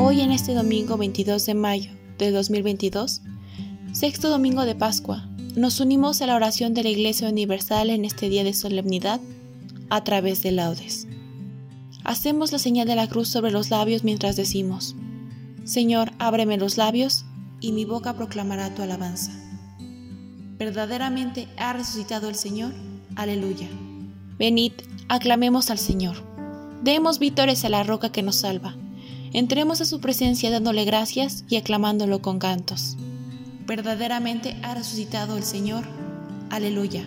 Hoy en este domingo 22 de mayo de 2022, sexto domingo de Pascua, nos unimos a la oración de la Iglesia Universal en este día de solemnidad a través de laudes. Hacemos la señal de la cruz sobre los labios mientras decimos, Señor, ábreme los labios y mi boca proclamará tu alabanza. Verdaderamente ha resucitado el Señor. Aleluya. Venid, aclamemos al Señor. Demos vítores a la roca que nos salva Entremos a su presencia dándole gracias y aclamándolo con cantos. Verdaderamente ha resucitado el Señor. Aleluya.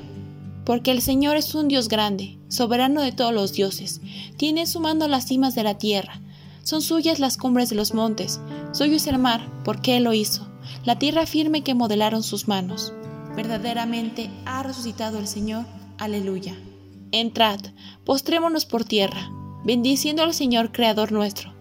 Porque el Señor es un Dios grande, soberano de todos los dioses. Tiene en su mano las cimas de la tierra. Son suyas las cumbres de los montes. Suyo es el mar, porque Él lo hizo. La tierra firme que modelaron sus manos. Verdaderamente ha resucitado el Señor. Aleluya. Entrad, postrémonos por tierra, bendiciendo al Señor Creador nuestro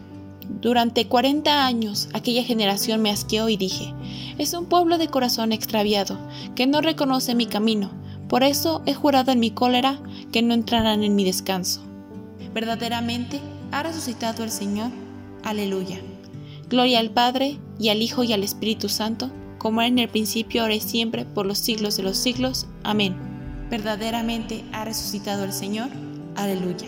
Durante cuarenta años aquella generación me asqueó y dije, es un pueblo de corazón extraviado, que no reconoce mi camino, por eso he jurado en mi cólera que no entrarán en mi descanso. Verdaderamente ha resucitado el Señor. Aleluya. Gloria al Padre, y al Hijo, y al Espíritu Santo, como era en el principio, ahora y siempre, por los siglos de los siglos. Amén. Verdaderamente ha resucitado el Señor. Aleluya.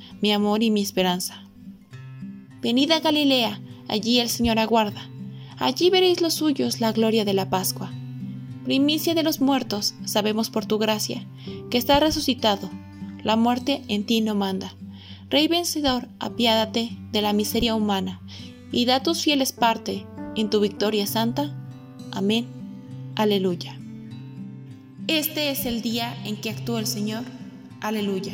mi amor y mi esperanza. Venid a Galilea, allí el Señor aguarda. Allí veréis los suyos la gloria de la Pascua. Primicia de los muertos, sabemos por tu gracia, que está resucitado. La muerte en ti no manda. Rey vencedor, apiádate de la miseria humana y da tus fieles parte en tu victoria santa. Amén. Aleluya. Este es el día en que actúa el Señor. Aleluya.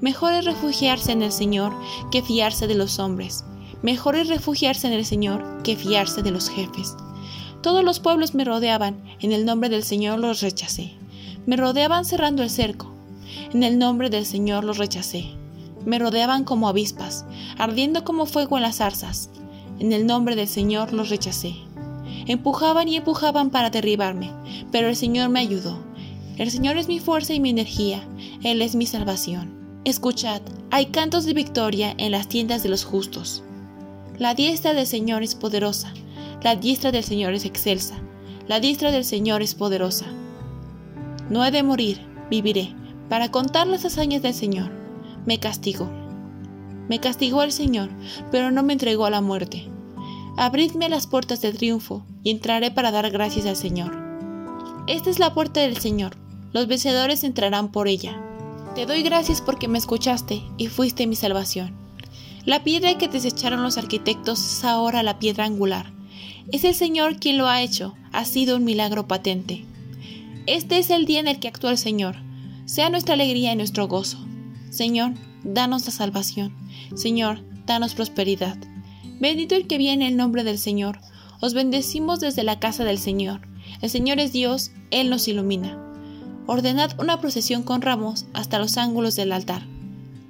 Mejor es refugiarse en el Señor que fiarse de los hombres. Mejor es refugiarse en el Señor que fiarse de los jefes. Todos los pueblos me rodeaban, en el nombre del Señor los rechacé. Me rodeaban cerrando el cerco, en el nombre del Señor los rechacé. me rodeaban como avispas, ardiendo como fuego en las zarzas. En el nombre del Señor los rechacé. Empujaban y empujaban para derribarme, pero el Señor me ayudó. El Señor es mi fuerza y mi energía, Él es mi salvación. Escuchad, hay cantos de victoria en las tiendas de los justos. La diestra del Señor es poderosa, la diestra del Señor es excelsa, la diestra del Señor es poderosa. No he de morir, viviré, para contar las hazañas del Señor. Me castigó. Me castigó el Señor, pero no me entregó a la muerte. Abridme las puertas de triunfo, y entraré para dar gracias al Señor. Esta es la puerta del Señor, los vencedores entrarán por ella. Te doy gracias porque me escuchaste y fuiste mi salvación. La piedra que desecharon los arquitectos es ahora la piedra angular. Es el Señor quien lo ha hecho, ha sido un milagro patente. Este es el día en el que actúa el Señor. Sea nuestra alegría y nuestro gozo. Señor, danos la salvación. Señor, danos prosperidad. Bendito el que viene en nombre del Señor. Os bendecimos desde la casa del Señor. El Señor es Dios, Él nos ilumina. Ordenad una procesión con ramos hasta los ángulos del altar.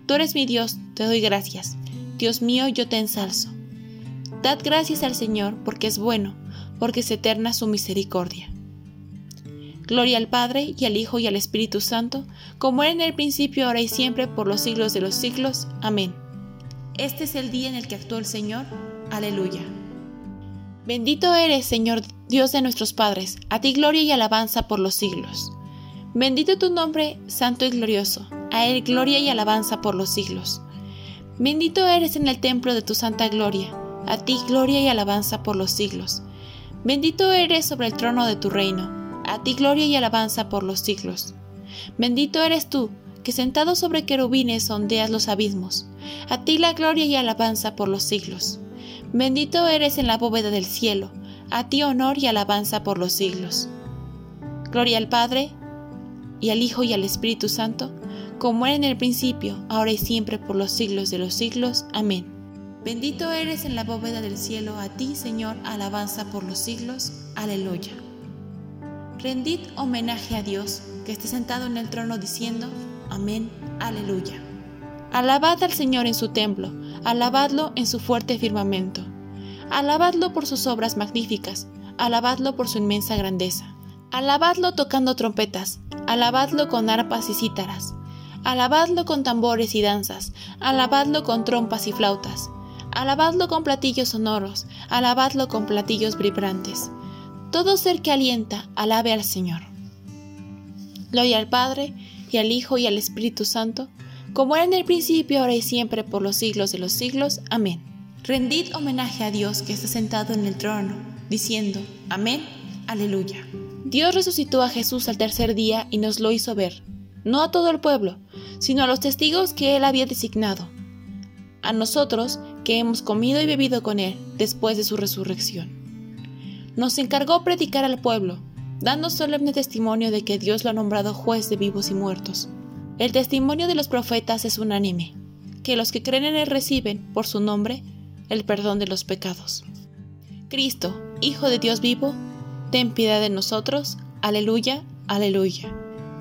Tú eres mi Dios, te doy gracias. Dios mío, yo te ensalzo. Dad gracias al Señor porque es bueno, porque es eterna su misericordia. Gloria al Padre y al Hijo y al Espíritu Santo, como era en el principio, ahora y siempre, por los siglos de los siglos. Amén. Este es el día en el que actuó el Señor. Aleluya. Bendito eres, Señor Dios de nuestros padres, a ti gloria y alabanza por los siglos. Bendito tu nombre, santo y glorioso, a él gloria y alabanza por los siglos. Bendito eres en el templo de tu santa gloria, a ti gloria y alabanza por los siglos. Bendito eres sobre el trono de tu reino, a ti gloria y alabanza por los siglos. Bendito eres tú, que sentado sobre querubines sondeas los abismos, a ti la gloria y alabanza por los siglos. Bendito eres en la bóveda del cielo, a ti honor y alabanza por los siglos. Gloria al Padre, y al Hijo y al Espíritu Santo, como era en el principio, ahora y siempre, por los siglos de los siglos. Amén. Bendito eres en la bóveda del cielo, a ti, Señor, alabanza por los siglos. Aleluya. Rendid homenaje a Dios, que está sentado en el trono diciendo, Amén, aleluya. Alabad al Señor en su templo, alabadlo en su fuerte firmamento. Alabadlo por sus obras magníficas, alabadlo por su inmensa grandeza. Alabadlo tocando trompetas, alabadlo con arpas y cítaras. Alabadlo con tambores y danzas, alabadlo con trompas y flautas. Alabadlo con platillos sonoros, alabadlo con platillos vibrantes. Todo ser que alienta, alabe al Señor. Gloria al Padre, y al Hijo, y al Espíritu Santo, como era en el principio, ahora y siempre, por los siglos de los siglos. Amén. Rendid homenaje a Dios que está sentado en el trono, diciendo, Amén, aleluya. Dios resucitó a Jesús al tercer día y nos lo hizo ver, no a todo el pueblo, sino a los testigos que él había designado, a nosotros que hemos comido y bebido con él después de su resurrección nos encargó predicar al pueblo, dando solemne testimonio de que Dios lo ha nombrado juez de vivos y muertos. El testimonio de los profetas es unánime, que los que creen en Él reciben, por su nombre, el perdón de los pecados. Cristo, Hijo de Dios vivo, ten piedad de nosotros. Aleluya, aleluya.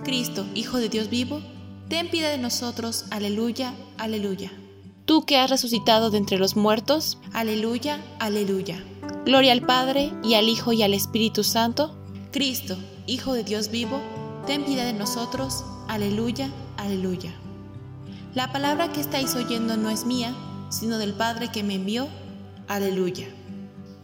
Cristo, Hijo de Dios vivo, ten piedad de nosotros. Aleluya, aleluya. Tú que has resucitado de entre los muertos. Aleluya, aleluya. Gloria al Padre, y al Hijo, y al Espíritu Santo. Cristo, Hijo de Dios vivo, ten piedad de nosotros. Aleluya, aleluya. La palabra que estáis oyendo no es mía, sino del Padre que me envió. Aleluya.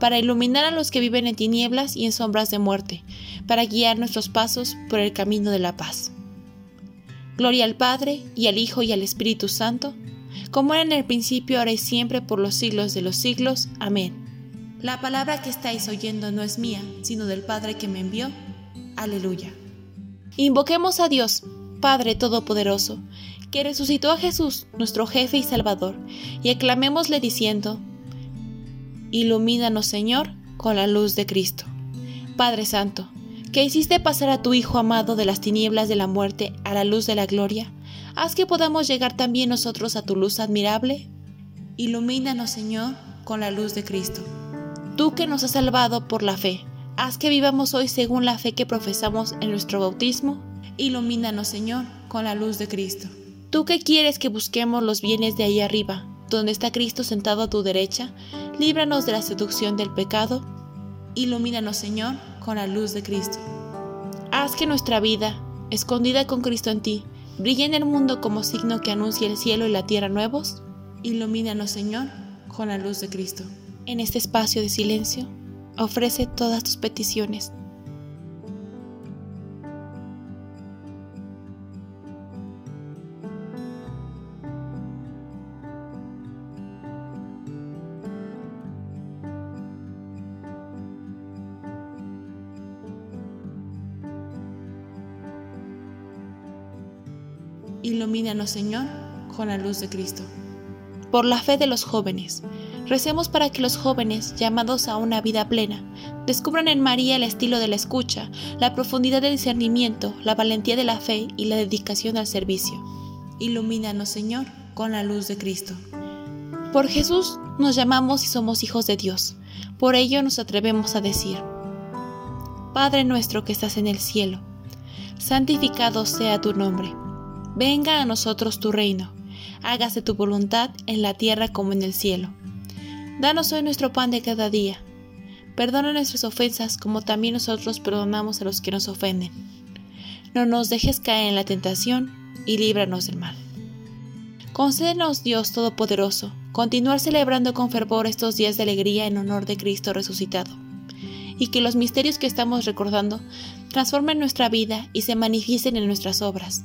para iluminar a los que viven en tinieblas y en sombras de muerte, para guiar nuestros pasos por el camino de la paz. Gloria al Padre, y al Hijo, y al Espíritu Santo, como era en el principio, ahora y siempre, por los siglos de los siglos. Amén. La palabra que estáis oyendo no es mía, sino del Padre que me envió. Aleluya. Invoquemos a Dios, Padre Todopoderoso, que resucitó a Jesús, nuestro jefe y Salvador, y aclamémosle diciendo, Ilumínanos, Señor, con la luz de Cristo. Padre Santo, que hiciste pasar a tu Hijo amado de las tinieblas de la muerte a la luz de la gloria, haz que podamos llegar también nosotros a tu luz admirable. Ilumínanos, Señor, con la luz de Cristo. Tú que nos has salvado por la fe, haz que vivamos hoy según la fe que profesamos en nuestro bautismo. Ilumínanos, Señor, con la luz de Cristo. Tú que quieres que busquemos los bienes de ahí arriba, donde está Cristo sentado a tu derecha, líbranos de la seducción del pecado. Ilumínanos, Señor, con la luz de Cristo. Haz que nuestra vida, escondida con Cristo en ti, brille en el mundo como signo que anuncia el cielo y la tierra nuevos. Ilumínanos, Señor, con la luz de Cristo. En este espacio de silencio, ofrece todas tus peticiones Ilumínanos, Señor, con la luz de Cristo. Por la fe de los jóvenes, recemos para que los jóvenes, llamados a una vida plena, descubran en María el estilo de la escucha, la profundidad del discernimiento, la valentía de la fe y la dedicación al servicio. Ilumínanos, Señor, con la luz de Cristo. Por Jesús nos llamamos y somos hijos de Dios. Por ello nos atrevemos a decir, Padre nuestro que estás en el cielo, santificado sea tu nombre Venga a nosotros tu reino, hágase tu voluntad en la tierra como en el cielo. Danos hoy nuestro pan de cada día. Perdona nuestras ofensas como también nosotros perdonamos a los que nos ofenden. No nos dejes caer en la tentación y líbranos del mal. Concédenos, Dios Todopoderoso, continuar celebrando con fervor estos días de alegría en honor de Cristo resucitado, y que los misterios que estamos recordando transformen nuestra vida y se manifiesten en nuestras obras